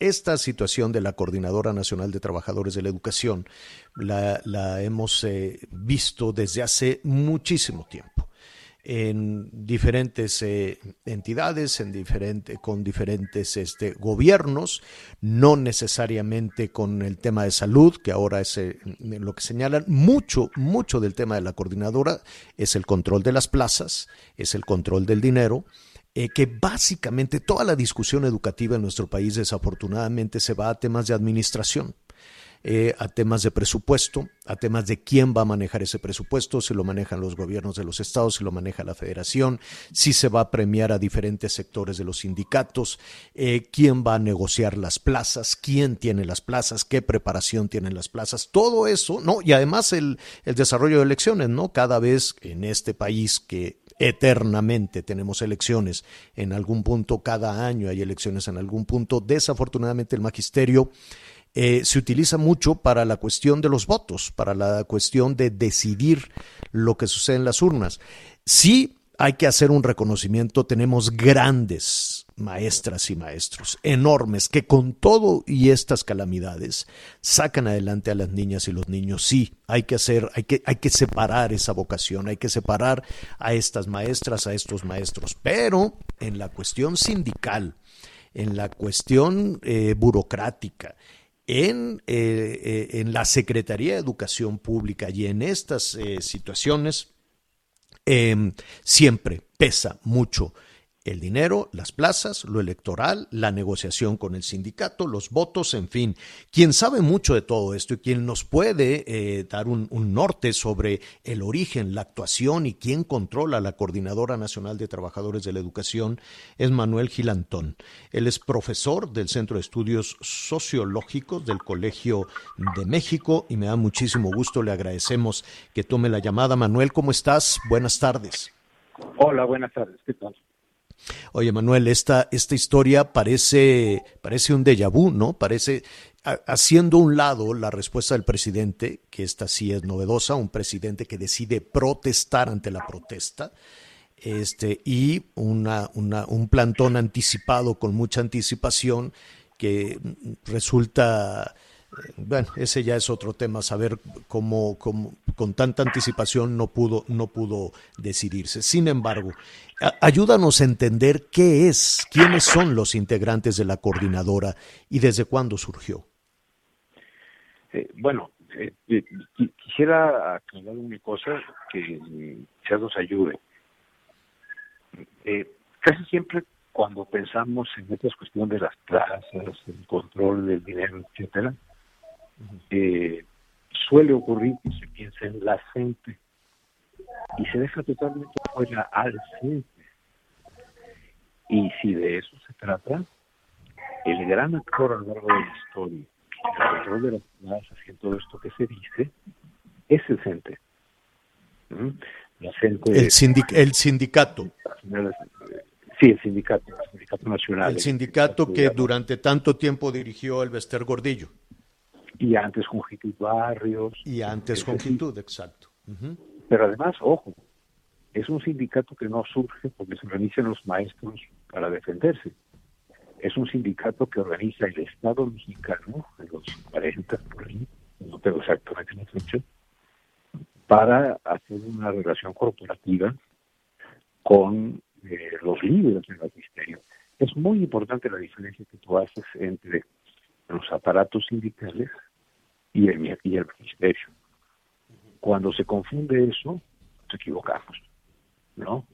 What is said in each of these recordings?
Esta situación de la Coordinadora Nacional de Trabajadores de la Educación la, hemos eh, visto desde hace muchísimo tiempo en diferentes eh, entidades, en diferente, con diferentes este, gobiernos, no necesariamente con el tema de salud, que ahora es eh, lo que señalan. Mucho, mucho del tema de la coordinadora es el control de las plazas, es el control del dinero, eh, que básicamente toda la discusión educativa en nuestro país desafortunadamente se va a temas de administración. Eh, a temas de presupuesto, a temas de quién va a manejar ese presupuesto, si lo manejan los gobiernos de los estados, si lo maneja la federación, si se va a premiar a diferentes sectores de los sindicatos, eh, quién va a negociar las plazas, quién tiene las plazas, qué preparación tienen las plazas, todo eso, ¿no? Y además el, el desarrollo de elecciones, ¿no? Cada vez en este país que eternamente. Tenemos elecciones en algún punto, cada año hay elecciones en algún punto, desafortunadamente el magisterio eh, se utiliza mucho para la cuestión de los votos, para la cuestión de decidir lo que sucede en las urnas. Sí hay que hacer un reconocimiento, tenemos grandes maestras y maestros, enormes, que con todo y estas calamidades sacan adelante a las niñas y los niños. Sí, hay que hacer, hay que, hay que separar esa vocación, hay que separar a estas maestras, a estos maestros. Pero en la cuestión sindical, en la cuestión eh, burocrática, en, eh, eh, en, la Secretaría de Educación Pública y en estas situaciones, em, siempre pesa mucho el dinero, las plazas, lo electoral, la negociación con el sindicato, los votos, en fin. Quien sabe mucho de todo esto y quien nos puede eh, dar un, un, norte sobre el origen, la actuación y quién controla la Coordinadora Nacional de Trabajadores de la Educación es Manuel Gilantón. Él es profesor del Centro de Estudios Sociológicos del Colegio de México y me da muchísimo gusto, le agradecemos que tome la llamada. Manuel, ¿cómo estás? Buenas tardes. Hola, buenas tardes. ¿Qué tal? Oye, Manuel, esta, esta historia parece, parece un déjà vu, ¿no? Parece, haciendo un lado la respuesta del presidente, que esta sí es novedosa, un presidente que decide protestar ante la protesta, este, y una, una, un plantón anticipado con mucha anticipación que resulta bueno, ese ya es otro tema, saber cómo, cómo, con tanta anticipación no pudo, no pudo decidirse. Sin embargo, ayúdanos a entender qué es, quiénes son los integrantes de la coordinadora y desde cuándo surgió. Eh, bueno, eh, eh, quisiera aclarar una cosa que se nos ayude. casi siempre cuando pensamos en estas cuestiones de las plazas, el control del dinero, etcétera, eh, suele ocurrir que se piensa en la gente y se deja totalmente fuera al gente. Y si de eso se trata, el gran actor a lo largo de la historia, el control de las y todo esto que se dice, es el CENTE. ¿Mm? La gente el, el sindicato. Sí, el sindicato, el sindicato nacional. El sindicato que durante tanto tiempo dirigió el Bester Gordillo. Y antes Jongitud Barrios. Y antes Jongitud, exacto. Pero además, ojo, es un sindicato que no surge porque se organizan los maestros para defenderse. Es un sindicato que organiza el Estado mexicano, en los 40 por ahí, no tengo exactamente la fecha, para hacer una relación corporativa con eh, los líderes del magisterio. Es muy importante la diferencia que tú haces entre los aparatos sindicales y el, y. Cuando se confunde eso, nos equivocamos, ¿no?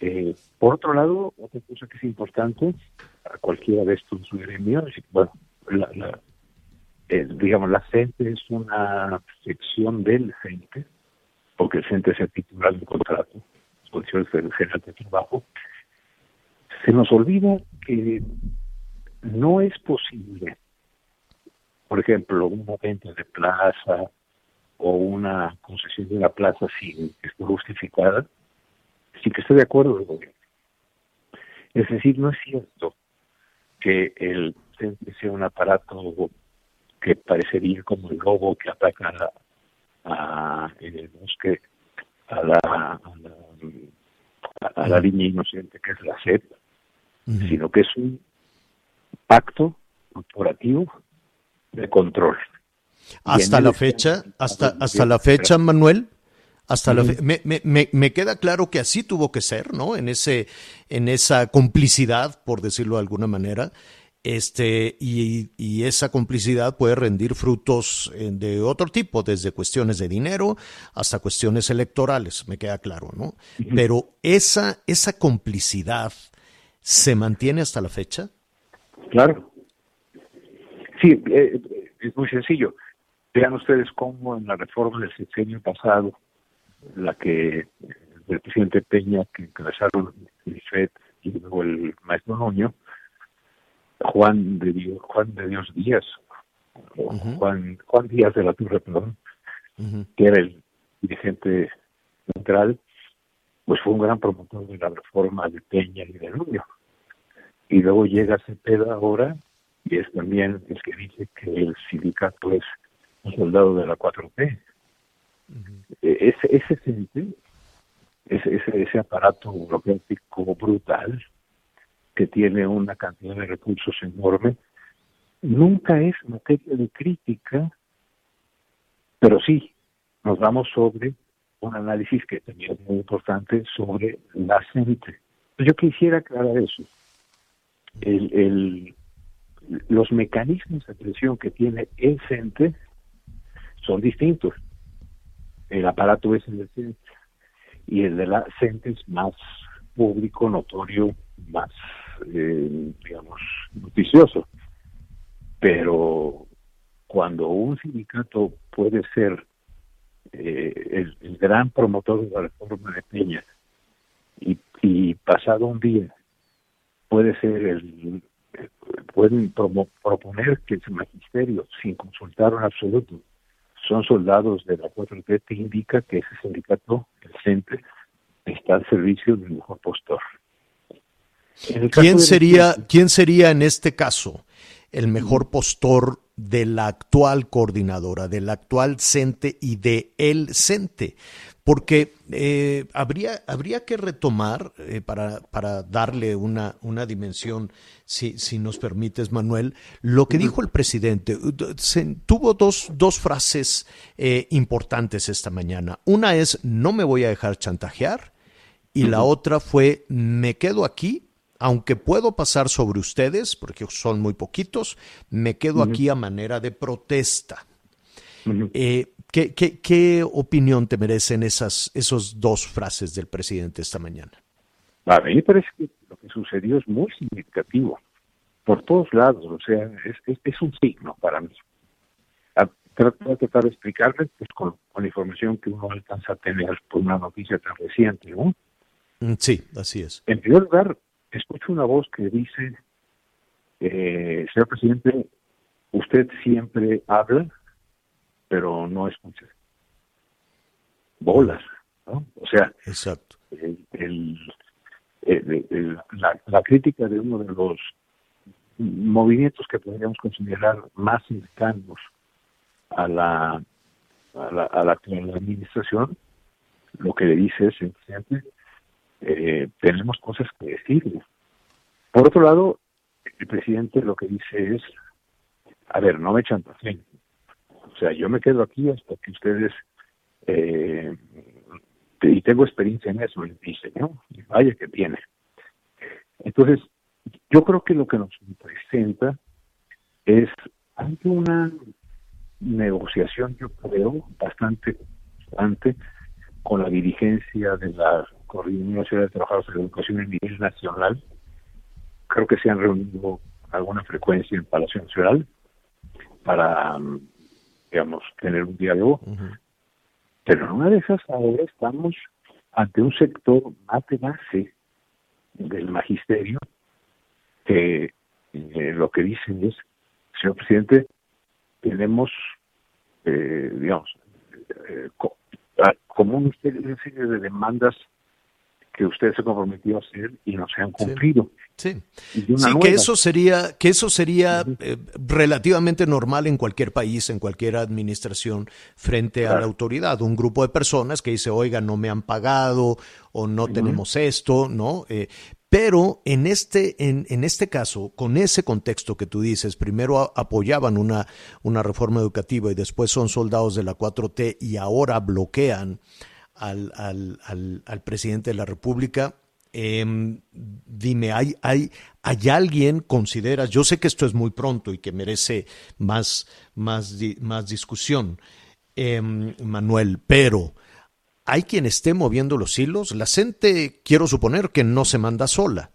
Eh, por otro lado, otra cosa que es importante para cualquiera de estos gremios, bueno, eh, digamos, la CENTE es una sección del CENTE, porque el CENTE es el titular del contrato, las condiciones general de trabajo. Se nos olvida que no es posible, por ejemplo, una venta de plaza o una concesión de la plaza sin que esté justificada, sin que esté de acuerdo el gobierno. Es decir, no es cierto que el sea un aparato que parecería como el lobo que ataca a, en el bosque a la, a la, línea inocente que es la SEP, sino que es un pacto corporativo de control. Hasta la fecha, hasta, hasta la fecha, Manuel, hasta la me, me, me, queda claro que así tuvo que ser, ¿no? En ese, en esa complicidad, por decirlo de alguna manera, este, y, y, esa complicidad puede rendir frutos eh, de otro tipo, desde cuestiones de dinero hasta cuestiones electorales, me queda claro, ¿no? Pero esa, esa complicidad se mantiene hasta la fecha. Claro. Sí, eh, es muy sencillo. Vean ustedes cómo en la reforma del sexenio pasado, la que el presidente Peña, que encabezaron el FED y luego el maestro Noño, Juan de Dios, Juan de Dios Díaz, Juan, Juan Díaz de la Torre, perdón, que era el dirigente central, pues fue un gran promotor de la reforma de Peña y de Rubio. Y luego llega Cepeda ahora, y es también el que dice que el sindicato es un soldado de la 4P. E, ese, ese, ese, ese, ese aparato burocrático brutal, que tiene una cantidad de recursos enorme, nunca es materia de crítica, pero sí nos vamos sobre un análisis que también es muy importante sobre la gente. Yo quisiera aclarar eso. El, el, los mecanismos de presión que tiene el CENTE son distintos. El aparato es el CENTE y el de la CENTE es más público, notorio, más eh, digamos, noticioso. Pero cuando un sindicato puede ser eh, el, gran promotor de la reforma de Peña y, pasado un día puede ser el, pueden proponer que el magisterio sin consultar en absoluto son soldados de la 4T te indica que ese sindicato el CENTE está al servicio del mejor postor ¿Quién sería, ¿Quién sería en este caso el mejor postor de la actual coordinadora, del actual CENTE y de el CENTE? Porque eh, habría, habría que retomar, eh, para, para, darle una, una dimensión, si, si, nos permites, Manuel, lo que dijo el presidente. tuvo dos, dos frases eh, importantes esta mañana. Una es, no me voy a dejar chantajear, y la otra fue, me quedo aquí aunque puedo pasar sobre ustedes, porque son muy poquitos, me quedo aquí a manera de protesta. Eh, ¿qué, opinión te merecen esas esos dos frases del presidente esta mañana? A mí me parece que lo que sucedió es muy significativo, por todos lados, o sea, es, un signo para mí. Trato de tratar de explicarles pues, con, la información que uno alcanza a tener por una noticia tan reciente, ¿no? Mm, sí, así es. En primer lugar, escucho una voz que dice, eh, señor presidente, usted siempre habla, pero no escucha. Bolas, ¿no? O sea, Exacto. El, la, crítica de uno de los movimientos que podríamos considerar más cercanos a la, a la, a la, administración, lo que le dice es, presidente, eh, tenemos cosas que decirle. Por otro lado, el presidente lo que dice es, a ver, no me chantajeen. O sea, yo me quedo aquí hasta que ustedes, eh, y tengo experiencia en eso, le dice, ¿no? Y vaya que tiene. Entonces, yo creo que lo que nos presenta es, hay una negociación, yo creo, bastante, bastante con la dirigencia de la Coordinación de Trabajadores de la Educación a nivel nacional. Creo que se han reunido alguna frecuencia en Palacio Nacional para, digamos, tener un diálogo. Pero en una de esas ahora estamos ante un sector más de base del magisterio que eh, lo que dicen es, señor presidente, tenemos, eh, digamos, eh, ah, como una serie de demandas que usted se comprometió a hacer y no se han cumplido. Sí, sí. que eso sería, que eso sería eh, relativamente normal en cualquier país, en cualquier administración frente a la autoridad. Un grupo de personas que dice, oiga, no me han pagado o no tenemos esto, ¿no? Eh, pero en este, en, en, este caso, con ese contexto que tú dices, primero apoyaban una, una reforma educativa y después son soldados de la 4T y ahora bloquean al, al, al, presidente de la República. Em, dime, ¿hay, hay, ¿hay alguien, consideras, yo sé que esto es muy pronto y que merece más, más, más discusión, em, Manuel, pero ¿hay quien esté moviendo los hilos? La gente, quiero suponer que no se manda sola.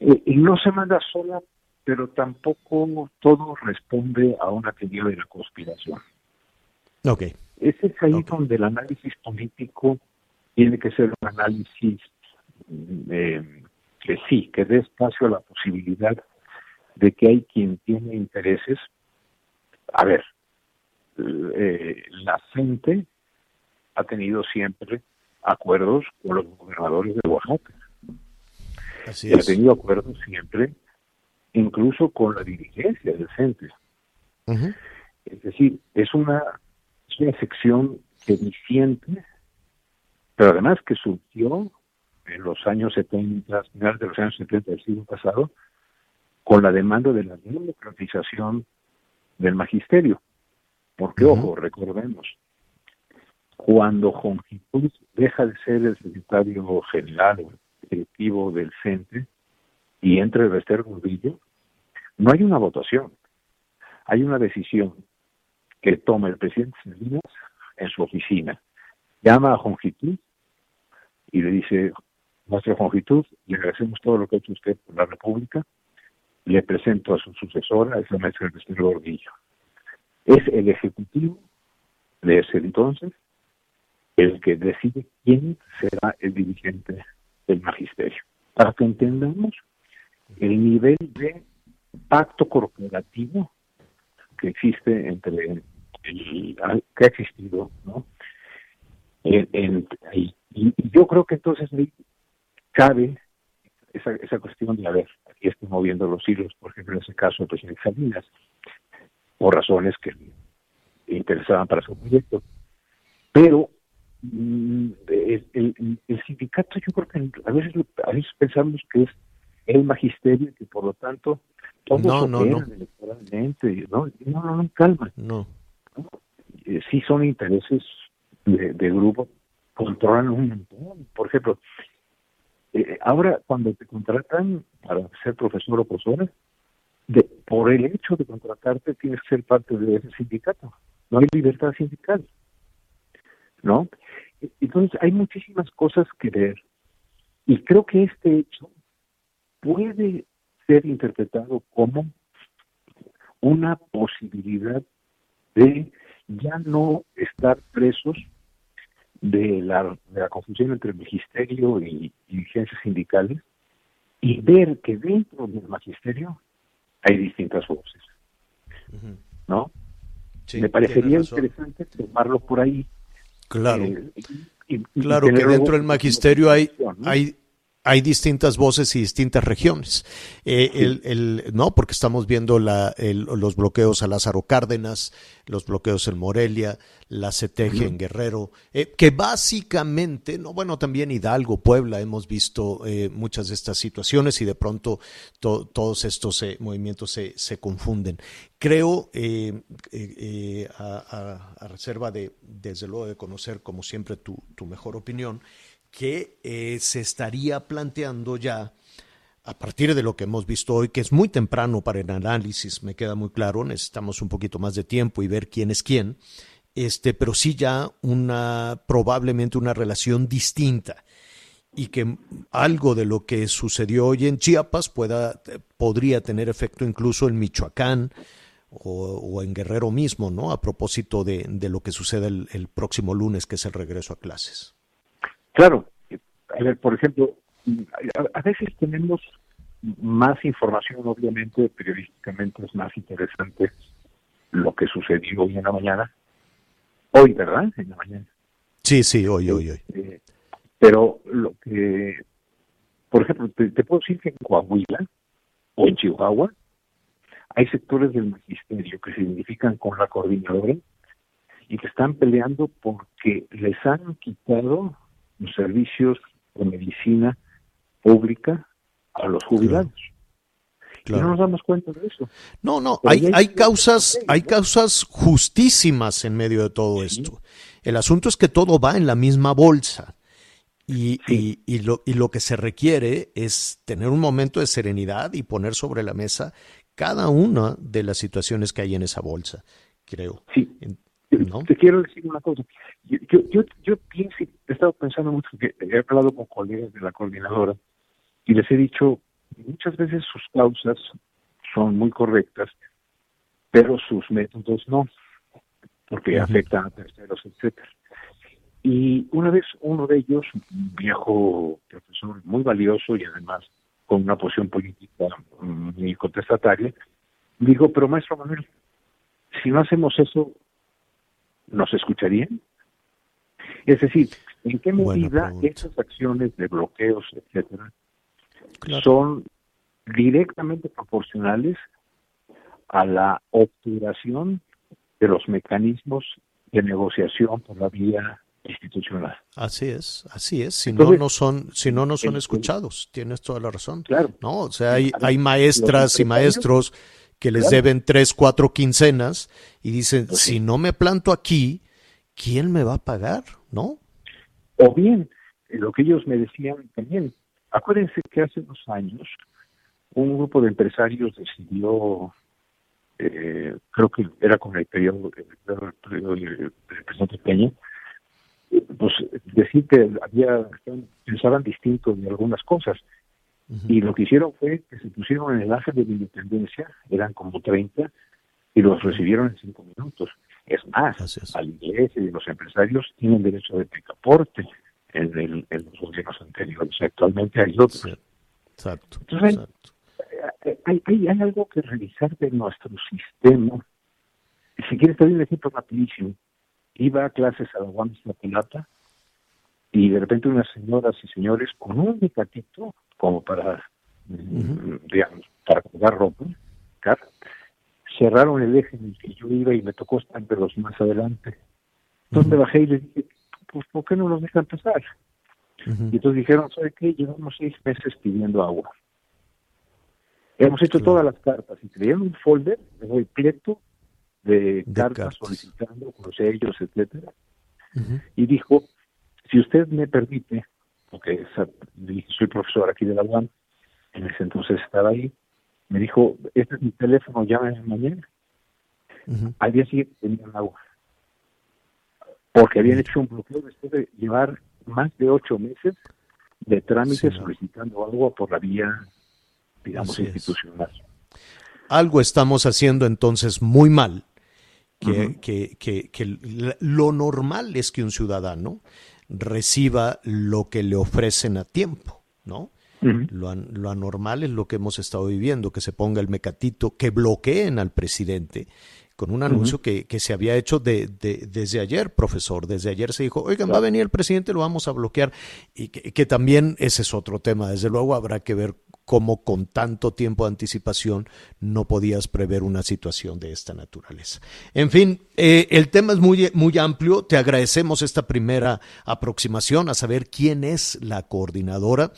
Eh, y no se manda sola, pero tampoco todo responde a una teoría de la conspiración. Ok. Ese es ahí donde el análisis político tiene que ser un análisis eh, que sí, que dé espacio a la posibilidad de que hay quien tiene intereses. A ver, eh, la gente ha tenido siempre acuerdos con los gobernadores de Oaxaca. Así y ha tenido acuerdos siempre, incluso con la dirigencia del centro. Es decir, es una es una sección sediciente, pero además que surgió en los años 70, finales de los años 70 del siglo pasado, con la demanda de la democratización del magisterio. Porque, ojo, recordemos, cuando Jongitud deja de ser el secretario general o directivo del CENTE y entra el Bester Gordillo, no hay una votación, hay una decisión que toma el presidente Salinas en su oficina. Llama a Jongitud y le dice, nuestra Jongitud, le agradecemos todo lo que ha hecho usted por la República, le presento a su sucesora, es la maestra presidente Gordillo. Es el Ejecutivo de ese entonces el que decide quién será el dirigente del magisterio. Para que entendamos el nivel de pacto corporativo que existe entre que ha existido, ¿no? En, y, yo creo que entonces cabe esa, esa cuestión de, a ver, aquí estoy moviendo los hilos, por ejemplo, en ese caso el presidente Salinas, por razones que interesaban para su proyecto. Pero mm, el, el, el, sindicato, yo creo que a veces, a veces pensamos que es el magisterio que por lo tanto todos no, no, no. electoralmente, ¿no? No, no, no, calma. No. Eh, sí son intereses de, grupo, controlan un montón. Por ejemplo, eh, ahora cuando te contratan para ser profesor o profesora, de, por el hecho de contratarte tienes que ser parte de ese sindicato. No hay libertad sindical. ¿No? Entonces hay muchísimas cosas que ver. Y creo que este hecho puede ser interpretado como una posibilidad de ya no estar presos de la, de la confusión entre el magisterio y, dirigencias sindicales y ver que dentro del magisterio hay distintas voces. ¿No? Me parecería interesante tomarlo por ahí. Claro. Eh, claro que dentro del magisterio hay, hay, hay distintas voces y distintas regiones. Eh, el, el, no, porque estamos viendo la, los bloqueos a Lázaro Cárdenas, los bloqueos en Morelia, la CETEG en Guerrero, eh, que básicamente, no, bueno, también Hidalgo, Puebla, hemos visto eh, muchas de estas situaciones y de pronto todos estos movimientos se, se, confunden. Creo, a, a, reserva de, desde luego, de conocer, como siempre, tu, tu mejor opinión, que eh, se estaría planteando ya a partir de lo que hemos visto hoy, que es muy temprano para el análisis, me queda muy claro, necesitamos un poquito más de tiempo y ver quién es quién, este, pero sí ya una probablemente una relación distinta y que algo de lo que sucedió hoy en Chiapas pueda podría tener efecto incluso en Michoacán o, en Guerrero mismo, ¿no? A propósito de, de lo que sucede el próximo lunes, que es el regreso a clases. Claro, a ver, por ejemplo, a, veces tenemos más información, obviamente, periodísticamente es más interesante lo que sucedió hoy en la mañana. Hoy, ¿verdad? En la mañana. Sí, sí, hoy, hoy, hoy. Eh, pero lo que, por ejemplo, te, puedo decir que en Coahuila o en Chihuahua hay sectores del magisterio que se identifican con la coordinadora y que están peleando porque les han quitado los servicios de medicina pública a los jubilados. Y no nos damos cuenta de eso. No, no, hay, hay causas, hay causas justísimas en medio de todo esto. El asunto es que todo va en la misma bolsa. Y, y, y, lo, y lo que se requiere es tener un momento de serenidad y poner sobre la mesa cada una de las situaciones que hay en esa bolsa, creo. Sí. Te quiero decir una cosa. Yo, yo, yo pienso, he estado pensando mucho, que he hablado con colegas de la coordinadora y les he dicho, muchas veces sus causas son muy correctas, pero sus métodos no, porque afectan a terceros, etcétera. Y una vez uno de ellos, un viejo profesor muy valioso y además con una posición política muy contestataria, dijo, pero maestro Manuel, si no hacemos eso, ¿nos escucharían? Es decir, ¿en qué medida esas acciones de bloqueos, etcétera, son directamente proporcionales a la obturación de los mecanismos de negociación por la vía institucional. Así es, así es. Si no, no son, si no, no son escuchados. Tienes toda la razón. Claro. No, o sea, hay, hay maestras y maestros que les deben tres, cuatro quincenas y dicen, pues si no me planto aquí, ¿quién me va a pagar? ¿No? O bien, lo que ellos me decían también, acuérdense que hace dos años un grupo de empresarios decidió, eh, creo que era con el periodo, del presidente Peña, pues decir que había pensaban distinto de algunas cosas. Y lo que hicieron fue que se pusieron en el ángel de la independencia, eran como 30, y los recibieron en cinco minutos. Es más, a la iglesia y los empresarios tienen derecho de picaporte en, el, en los gobiernos anteriores. Actualmente hay otros. Exacto. Entonces, Hay, hay, hay, algo que revisar de nuestro sistema. Si quieres, te doy un ejemplo rapidísimo iba a clases a la UAM Plata y de repente unas señoras y señores con un mecatito como para, digamos, para colgar ropa, cerraron el eje en el que yo iba y me tocó estar de los más adelante. Entonces me bajé y les dije, pues ¿por qué no nos dejan pasar? Y entonces dijeron, ¿sabe qué? Llevamos seis meses pidiendo agua. Hemos hecho todas las cartas y traían un folder, el pleto de, cartas, solicitando con sellos, etcétera. Y dijo, si usted me permite, porque soy profesor aquí de la UAM, en ese entonces estaba ahí, me dijo, este es mi teléfono, llámame mañana. Al día siguiente tenían agua. Porque habían hecho un bloqueo después de llevar más de ocho meses de trámite solicitando agua por la vía, digamos, institucional. Algo estamos haciendo entonces muy mal que, que, que, lo normal es que un ciudadano reciba lo que le ofrecen a tiempo, ¿no? lo, lo, anormal es lo que hemos estado viviendo, que se ponga el mecatito, que bloqueen al presidente con un anuncio que, que, se había hecho de, de, desde ayer, profesor. Desde ayer se dijo, oigan, va a venir el presidente, lo vamos a bloquear. Y que, que, también ese es otro tema. Desde luego habrá que ver cómo con tanto tiempo de anticipación no podías prever una situación de esta naturaleza. En fin, eh, el tema es muy, muy amplio. Te agradecemos esta primera aproximación a saber quién es la coordinadora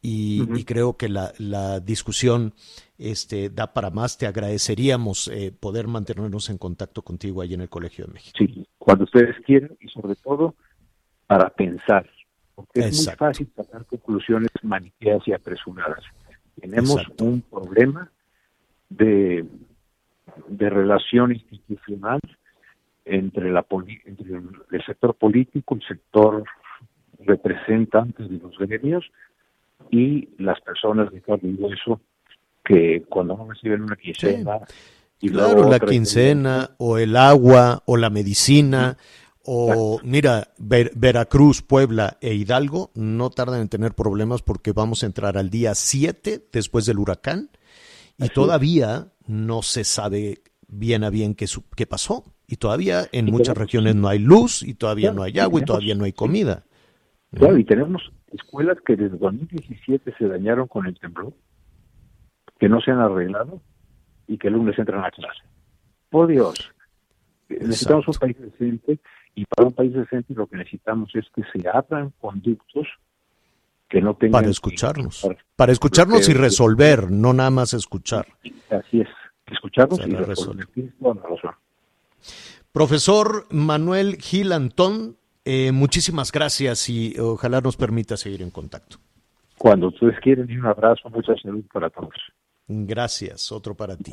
y, creo que la, la, discusión este, da para más. Te agradeceríamos eh, poder mantenernos en contacto contigo ahí en el Colegio de México. Sí, cuando ustedes quieran y sobre todo para pensar, porque es muy fácil sacar conclusiones maniqueas y apresuradas. Tenemos un problema de, de relación institucional entre, la, entre el sector político, el sector representante de los gremios y las personas de carne y hueso que cuando no reciben una quincena y claro la quincena. o el agua o la medicina O mira, Veracruz, Puebla e Hidalgo no tardan en tener problemas porque vamos a entrar al día 7 después del huracán y todavía no se sabe bien a bien qué, qué pasó. Y todavía en muchas regiones no hay luz y todavía no hay agua y todavía no hay comida. Claro, y tenemos escuelas que desde 2017 se dañaron con el temblor, que no se han arreglado y que el lunes entran a clase. Por Dios, necesitamos un país decente y para un país decente lo que necesitamos es que se abran conductos que no tengan... Para escucharnos. Para, escucharnos y resolver, no nada más escuchar. Así es, escucharnos y resolver. Profesor Manuel Gil Antón, eh, muchísimas gracias y ojalá nos permita seguir en contacto. Cuando ustedes quieren, un abrazo, mucha salud para todos. Gracias, otro para ti.